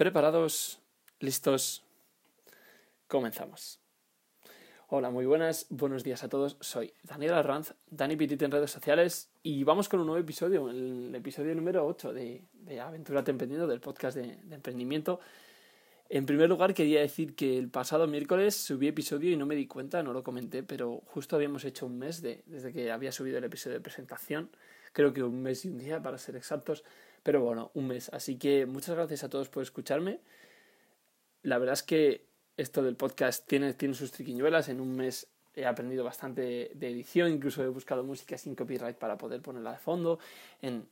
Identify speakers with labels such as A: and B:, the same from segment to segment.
A: ¿Preparados? ¿Listos? Comenzamos. Hola, muy buenas, buenos días a todos. Soy Daniel Arranz, Dani Pitit en redes sociales y vamos con un nuevo episodio, el episodio número 8 de, de Aventura Emprendiendo, del podcast de, de, emprendimiento. En primer lugar, quería decir que el pasado miércoles subí episodio y no me di cuenta, no lo comenté, pero justo habíamos hecho un mes de, desde que había subido el episodio de presentación, creo que un mes y un día para ser exactos. Pero bueno, un mes. Así que muchas gracias a todos por escucharme. La verdad es que esto del podcast tiene, tiene sus triquiñuelas. En un mes he aprendido bastante de edición, incluso he buscado música sin copyright para poder ponerla de fondo. En,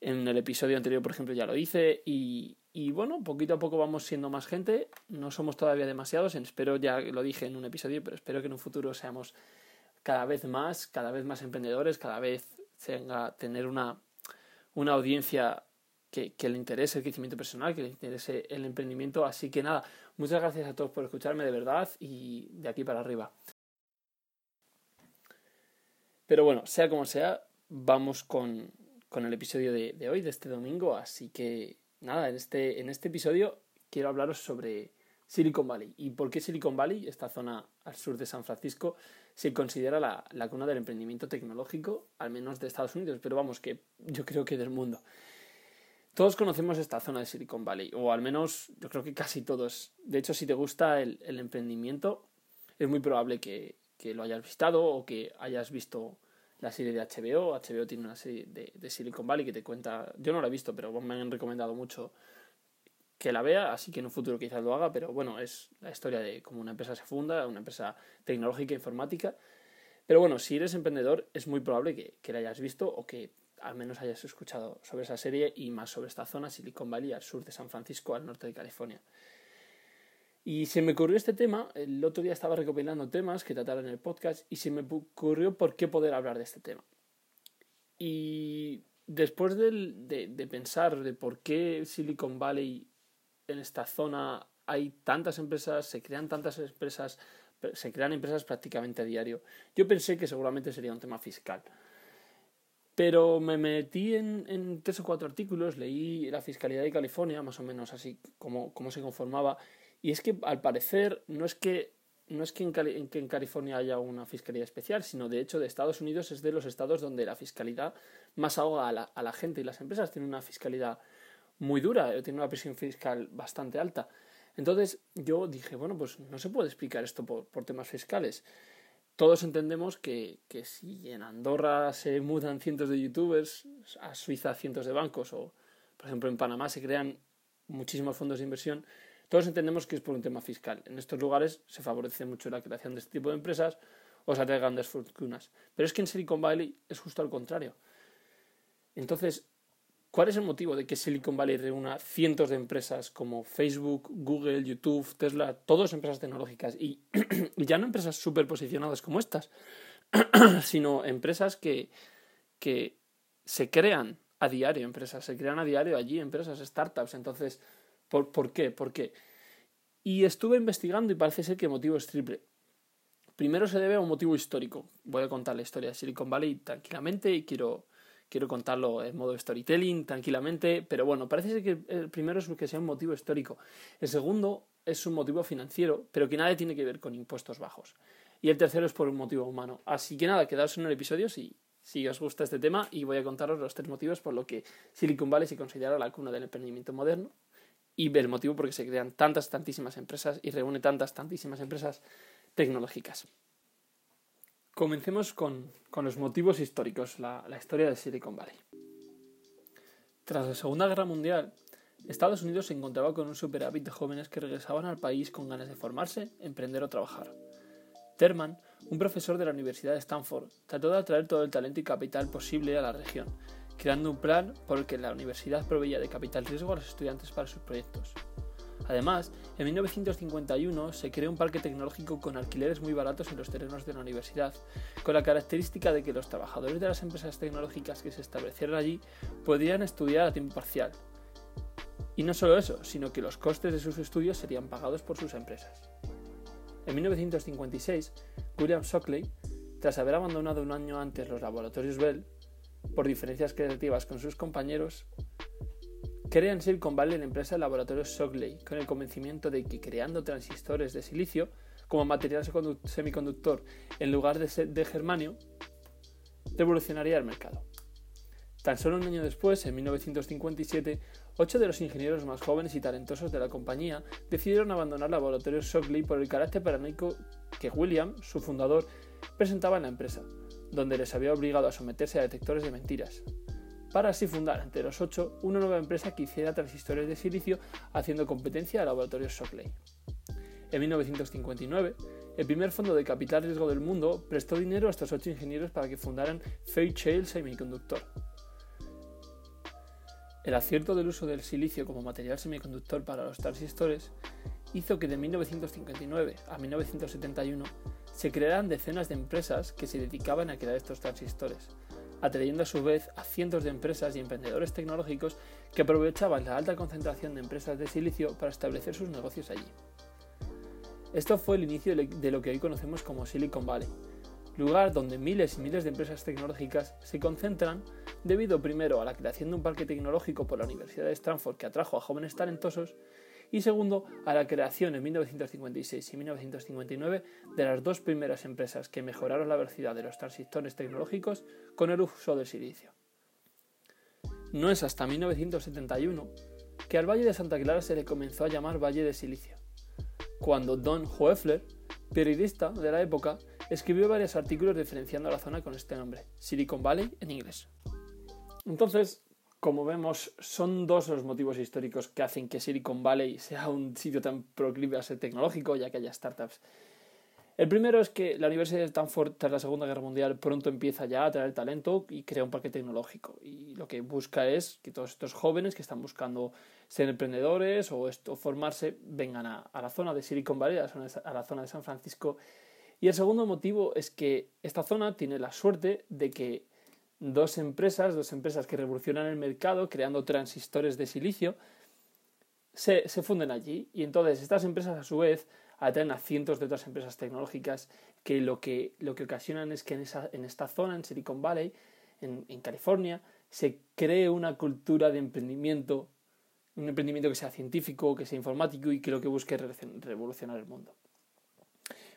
A: en el episodio anterior, por ejemplo, ya lo hice. Y, y, bueno, poquito a poco vamos siendo más gente. No somos todavía demasiados. Espero, ya lo dije en un episodio, pero espero que en un futuro seamos cada vez más, cada vez más emprendedores, cada vez tenga, tener una una audiencia que, le interese el crecimiento personal, que le interese el emprendimiento. Así que nada, muchas gracias a todos por escucharme de verdad y de aquí para arriba. Pero bueno, sea como sea, vamos con, con el episodio de, de, hoy, de este domingo. Así que nada, en este, en este episodio quiero hablaros sobre Silicon Valley. ¿Y por qué Silicon Valley, esta zona al sur de San Francisco, se considera la, la, cuna del emprendimiento tecnológico, al menos de Estados Unidos, pero vamos, que yo creo que del mundo. Todos conocemos esta zona de Silicon Valley, o al menos yo creo que casi todos. De hecho, si te gusta el, el emprendimiento, es muy probable que, que, lo hayas visitado o que hayas visto la serie de HBO. HBO tiene una serie de, de Silicon Valley que te cuenta, yo no la he visto, pero me han recomendado mucho que la vea, así que en un futuro quizás lo haga, pero bueno, es la historia de cómo una empresa se funda, una empresa tecnológica, informática. Pero bueno, si eres emprendedor, es muy probable que, la hayas visto o que al menos hayas escuchado sobre esa serie y más sobre esta zona, Silicon Valley, al sur de San Francisco, al norte de California. Y se me ocurrió este tema, el otro día estaba recopilando temas que trataron en el podcast y se me ocurrió por qué poder hablar de este tema. Y después de, de, de pensar de por qué Silicon Valley en esta zona hay tantas empresas, se crean tantas empresas, se crean empresas prácticamente a diario. Yo pensé que seguramente sería un tema fiscal. Pero me metí en, tres o cuatro artículos, leí la fiscalidad de California, más o menos así como, como se conformaba, y es que al parecer no es que no es que en, que en, California haya una fiscalía especial, sino de hecho de Estados Unidos es de los estados donde la fiscalidad más ahoga a la, a la gente y las empresas tienen una fiscalidad muy dura, eh, tiene una presión fiscal bastante alta. Entonces yo dije, bueno, pues no se puede explicar esto por, por temas fiscales. Todos entendemos que, que, si en Andorra se mudan cientos de youtubers, a Suiza cientos de bancos, o por ejemplo en Panamá se crean muchísimos fondos de inversión, todos entendemos que es por un tema fiscal. En estos lugares se favorece mucho la creación de este tipo de empresas o se atrae grandes fortunas. Pero es que en Silicon Valley es justo al contrario. Entonces, ¿Cuál es el motivo de que Silicon Valley reúna cientos de empresas como Facebook, Google, YouTube, Tesla, todas empresas tecnológicas y, ya no empresas súper posicionadas como estas, sino empresas que, que se crean a diario, empresas, se crean a diario allí, empresas, startups. Entonces, ¿por, ¿por qué? ¿Por qué? Y estuve investigando y parece ser que el motivo es triple. Primero se debe a un motivo histórico. Voy a contar la historia de Silicon Valley tranquilamente y quiero quiero contarlo en modo storytelling tranquilamente, pero bueno, parece ser que el primero es que sea un motivo histórico. El segundo es un motivo financiero, pero que nada tiene que ver con impuestos bajos. Y el tercero es por un motivo humano. Así que nada, quedaos en el episodio si, si os gusta este tema y voy a contaros los tres motivos por los que Silicon Valley se considera la cuna del emprendimiento moderno y el motivo por el que se crean tantas, tantísimas empresas y reúne tantas, tantísimas empresas tecnológicas. Comencemos con, los motivos históricos, la, la historia de Silicon Valley. Tras la Segunda Guerra Mundial, Estados Unidos se encontraba con un superávit de jóvenes que regresaban al país con ganas de formarse, emprender o trabajar. Terman, un profesor de la Universidad de Stanford, trató de atraer todo el talento y capital posible a la región, creando un plan por el que la universidad proveía de capital riesgo a los estudiantes para sus proyectos. Además, en 1951 se creó un parque tecnológico con alquileres muy baratos en los terrenos de la universidad, con la característica de que los trabajadores de las empresas tecnológicas que se establecieron allí podrían estudiar a tiempo parcial. Y no solo eso, sino que los costes de sus estudios serían pagados por sus empresas. En 1956, William Shockley, tras haber abandonado un año antes los laboratorios Bell, por diferencias creativas con sus compañeros, crea en Silicon Valley la empresa de laboratorios Shockley con el convencimiento de que creando transistores de silicio como material semiconductor en lugar de, de germanio revolucionaría el mercado. Tan solo un año después, en 1957, ocho de los ingenieros más jóvenes y talentosos de la compañía decidieron abandonar el laboratorio Shockley por el carácter paranoico que William, su fundador, presentaba en la empresa, donde les había obligado a someterse a detectores de mentiras, para así fundar entre los ocho una nueva empresa que hiciera transistores de silicio haciendo competencia al laboratorio Shockley. En 1959, el primer fondo de capital riesgo del mundo prestó dinero a estos ocho ingenieros para que fundaran Fairchild Semiconductor, el acierto del uso del silicio como material semiconductor para los transistores hizo que de 1959 a 1971 se crearan decenas de empresas que se dedicaban a crear estos transistores, atrayendo a su vez a cientos de empresas y emprendedores tecnológicos que aprovechaban la alta concentración de empresas de silicio para establecer sus negocios allí. Esto fue el inicio de lo que hoy conocemos como Silicon Valley, lugar donde miles y miles de empresas tecnológicas se concentran debido primero a la creación de un parque tecnológico por la Universidad de Stanford que atrajo a jóvenes talentosos y segundo a la creación en 1956 y 1959 de las dos primeras empresas que mejoraron la velocidad de los transistores tecnológicos con el uso del silicio. No es hasta 1971 que al Valle de Santa Clara se le comenzó a llamar Valle de Silicio, cuando Don Hoefler, periodista de la época, escribió varios artículos diferenciando la zona con este nombre, Silicon Valley en inglés. Entonces, como vemos, son dos los motivos históricos que hacen que Silicon Valley sea un sitio tan proclive a ser tecnológico, ya que haya startups. El primero es que la Universidad de Stanford, tras la Segunda Guerra Mundial, pronto empieza ya a traer talento y crea un parque tecnológico. Y lo que busca es que todos estos jóvenes que están buscando ser emprendedores o, formarse vengan a, la zona de Silicon Valley, a la zona de San Francisco y el segundo motivo es que esta zona tiene la suerte de que dos empresas, dos empresas que revolucionan el mercado creando transistores de silicio, se, funden allí. Y entonces estas empresas a su vez atraen a cientos de otras empresas tecnológicas que lo que, lo que ocasionan es que en, esa, en esta zona, en Silicon Valley, en, en California, se cree una cultura de emprendimiento, un emprendimiento que sea científico, que sea informático y que lo que busque revolucionar el mundo.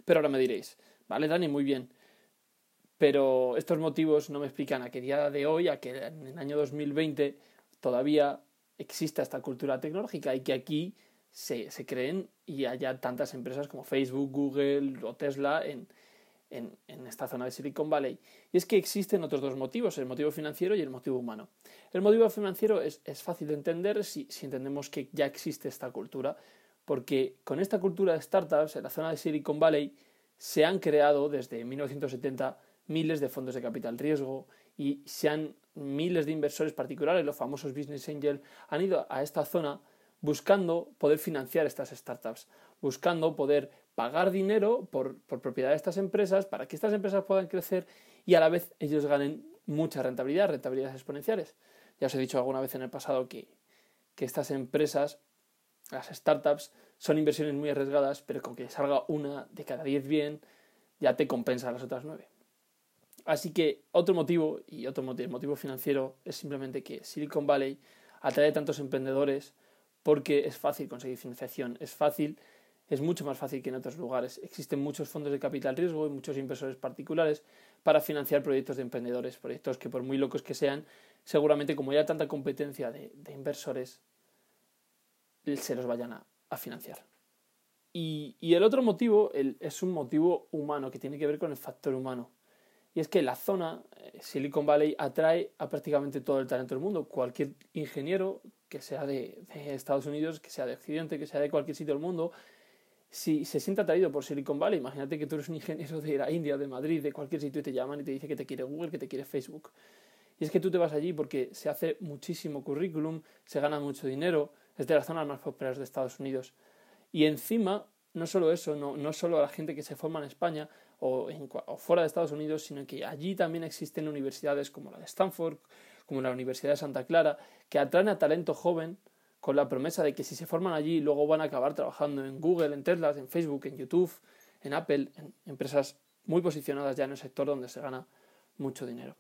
A: Pero ahora me diréis, vale, Dani, muy bien. Pero estos motivos no me explican a qué día de hoy, a que en el año 2020 todavía exista esta cultura tecnológica y que aquí se, se creen y haya tantas empresas como Facebook, Google o Tesla en, en, en, esta zona de Silicon Valley. Y es que existen otros dos motivos, el motivo financiero y el motivo humano. El motivo financiero es, es fácil de entender si, si, entendemos que ya existe esta cultura porque con esta cultura de startups en la zona de Silicon Valley se han creado desde 1970 miles de fondos de capital riesgo y se han miles de inversores particulares, los famosos business angels, han ido a esta zona buscando poder financiar estas startups, buscando poder pagar dinero por, por propiedad de estas empresas para que estas empresas puedan crecer y a la vez ellos ganen mucha rentabilidad, rentabilidades exponenciales. Ya os he dicho alguna vez en el pasado que, que estas empresas las startups son inversiones muy arriesgadas, pero con que salga una de cada diez bien, ya te compensa las otras nueve. Así que otro motivo, y otro motivo, motivo financiero, es simplemente que Silicon Valley atrae tantos emprendedores porque es fácil conseguir financiación, es fácil, es mucho más fácil que en otros lugares. Existen muchos fondos de capital riesgo y muchos inversores particulares para financiar proyectos de emprendedores, proyectos que por muy locos que sean, seguramente como hay tanta competencia de inversores, se los vayan a, financiar. Y, el otro motivo es un motivo humano, que tiene que ver con el factor humano. Y es que la zona, eh, Silicon Valley, atrae a prácticamente todo el talento del mundo. Cualquier ingeniero, que sea de, Estados Unidos, que sea de Occidente, que sea de cualquier sitio del mundo, si se siente atraído por Silicon Valley, imagínate que tú eres un ingeniero de la India, de Madrid, de cualquier sitio y te llaman y te dice que te quiere Google, que te quiere Facebook. Y es que tú te vas allí porque se hace muchísimo currículum, se gana mucho dinero, es de las zonas más prósperas de Estados Unidos. Y encima, no solo eso, no, no solo la gente que se forma en España o, en, o fuera de Estados Unidos, sino que allí también existen universidades como la de Stanford, como la Universidad de Santa Clara, que atraen a talento joven con la promesa de que si se forman allí luego van a acabar trabajando en Google, en Tesla, en Facebook, en YouTube, en Apple, en empresas muy posicionadas ya en el sector donde se gana mucho dinero.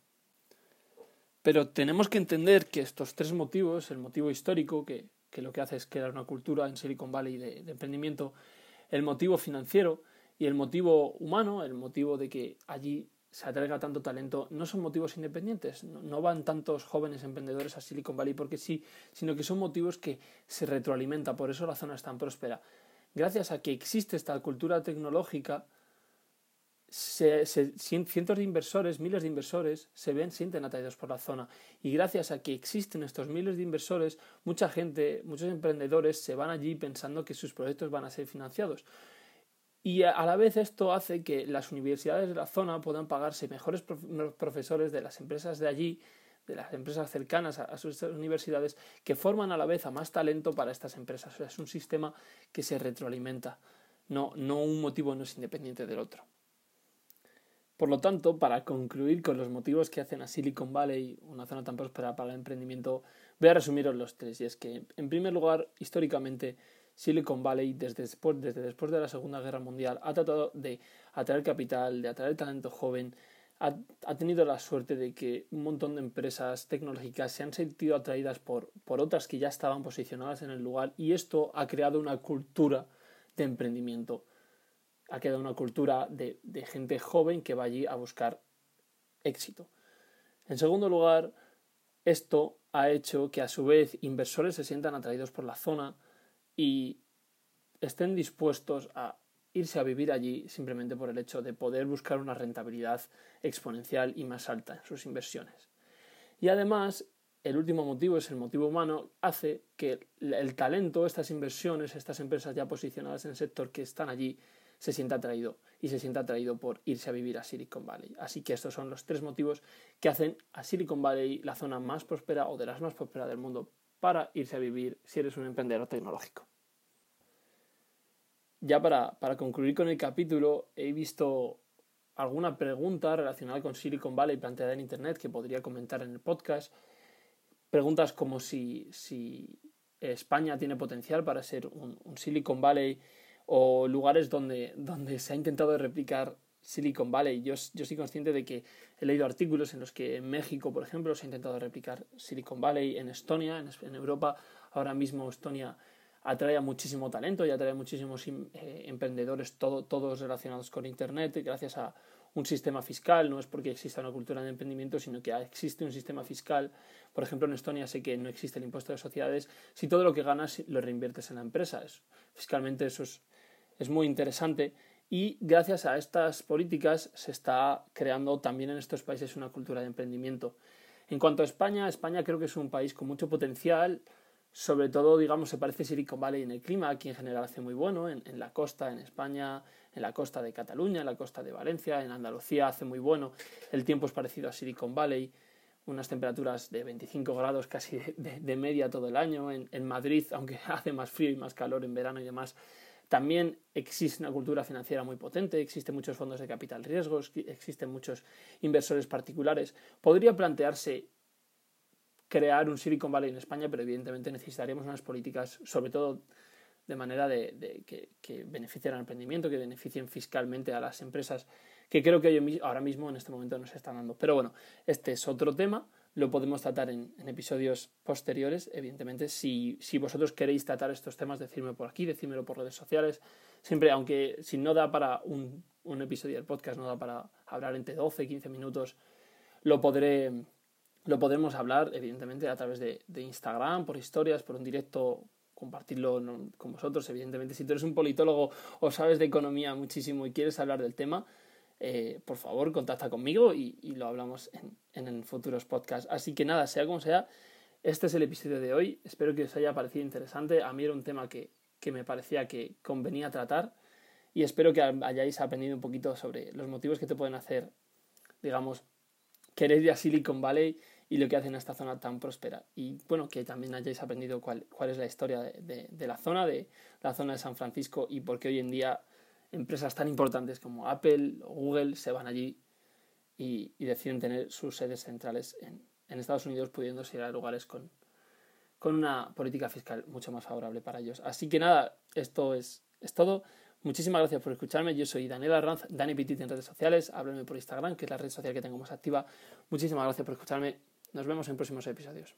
A: Pero tenemos que entender que estos tres motivos, el motivo histórico, que, lo que hace es crear una cultura en Silicon Valley de, emprendimiento, el motivo financiero y el motivo humano, el motivo de que allí se atraiga tanto talento, no son motivos independientes, no, van tantos jóvenes emprendedores a Silicon Valley porque sí, sino que son motivos que se retroalimentan, por eso la zona es tan próspera. Gracias a que existe esta cultura tecnológica, cientos de inversores, miles de inversores se ven, sienten atraídos por la zona. Y gracias a que existen estos miles de inversores, mucha gente, muchos emprendedores se van allí pensando que sus proyectos van a ser financiados. Y a la vez esto hace que las universidades de la zona puedan pagarse mejores profesores de las empresas de allí, de las empresas cercanas a, sus universidades, que forman a la vez a más talento para estas empresas. es un sistema que se retroalimenta, no, no un motivo no es independiente del otro. Por lo tanto, para concluir con los motivos que hacen a Silicon Valley una zona tan próspera para el emprendimiento, voy a resumiros los tres. Y es que, en primer lugar, históricamente, Silicon Valley, desde después, desde después de la Segunda Guerra Mundial, ha tratado de atraer capital, de atraer talento joven, ha, ha, tenido la suerte de que un montón de empresas tecnológicas se han sentido atraídas por, por otras que ya estaban posicionadas en el lugar y esto ha creado una cultura de emprendimiento ha quedado una cultura de, gente joven que va allí a buscar éxito. En segundo lugar, esto ha hecho que a su vez inversores se sientan atraídos por la zona y estén dispuestos a irse a vivir allí simplemente por el hecho de poder buscar una rentabilidad exponencial y más alta en sus inversiones. Y además, el último motivo es el motivo humano, hace que el talento, estas inversiones, estas empresas ya posicionadas en el sector que están allí, se sienta atraído y se sienta atraído por irse a vivir a Silicon Valley. Así que estos son los tres motivos que hacen a Silicon Valley la zona más próspera o de las más prósperas del mundo para irse a vivir si eres un emprendedor tecnológico. Ya para, para concluir con el capítulo, he visto alguna pregunta relacionada con Silicon Valley planteada en Internet que podría comentar en el podcast. Preguntas como si, si España tiene potencial para ser un, Silicon Valley o lugares donde, donde se ha intentado replicar Silicon Valley. Yo, yo soy consciente de que he leído artículos en los que en México, por ejemplo, se ha intentado replicar Silicon Valley, en Estonia, en, Europa, ahora mismo Estonia atrae a muchísimo talento y atrae a muchísimos eh, emprendedores, todo, todos relacionados con Internet, gracias a un sistema fiscal, no es porque exista una cultura de emprendimiento, sino que existe un sistema fiscal. Por ejemplo, en Estonia sé que no existe el impuesto de sociedades. Si todo lo que ganas lo reinviertes en la empresa, fiscalmente eso es, es muy interesante y gracias a estas políticas se está creando también en estos países una cultura de emprendimiento. En cuanto a España, España creo que es un país con mucho potencial, sobre todo, digamos, se parece Silicon Valley en el clima, aquí en general hace muy bueno, en, la costa, en España, en la costa de Cataluña, en la costa de Valencia, en Andalucía hace muy bueno, el tiempo es parecido a Silicon Valley, unas temperaturas de 25 grados casi de, media todo el año, en Madrid, aunque hace más frío y más calor en verano y demás, también existe una cultura financiera muy potente, existen muchos fondos de capital riesgo, existen muchos inversores particulares. Podría plantearse crear un Silicon Valley en España, pero evidentemente necesitaríamos unas políticas, sobre todo de manera de, que, que, beneficien al emprendimiento, que beneficien fiscalmente a las empresas, que creo que ahora mismo en este momento no se están dando. Pero bueno, este es otro tema lo podemos tratar en, episodios posteriores, evidentemente. Si, si, vosotros queréis tratar estos temas, decirme por aquí, decírmelo por redes sociales. Siempre, aunque si no da para un, un episodio del podcast, no da para hablar entre 12 y 15 minutos, lo podré lo podremos hablar, evidentemente, a través de, de Instagram, por historias, por un directo, compartirlo con vosotros, evidentemente. Si tú eres un politólogo o sabes de economía muchísimo y quieres hablar del tema, eh, por favor, contacta conmigo y, lo hablamos en, en, futuros podcasts. Así que nada, sea como sea, este es el episodio de hoy. Espero que os haya parecido interesante. A mí era un tema que, que me parecía que convenía tratar y espero que hayáis aprendido un poquito sobre los motivos que te pueden hacer, digamos, querer ir a Silicon Valley y lo que hacen en esta zona tan próspera. Y bueno, que también hayáis aprendido cuál, cuál es la historia de, de, la zona, de la zona de San Francisco y por qué hoy en día empresas tan importantes como Apple o Google se van allí y, deciden tener sus sedes centrales en, Estados Unidos, pudiéndose ir a lugares con, con una política fiscal mucho más favorable para ellos. Así que nada, esto es, es todo. Muchísimas gracias por escucharme. Yo soy Daniel Arranz, Dani Petit en redes sociales. Háblenme por Instagram, que es la red social que tengo más activa. Muchísimas gracias por escucharme Nos vemos en próximos episodios.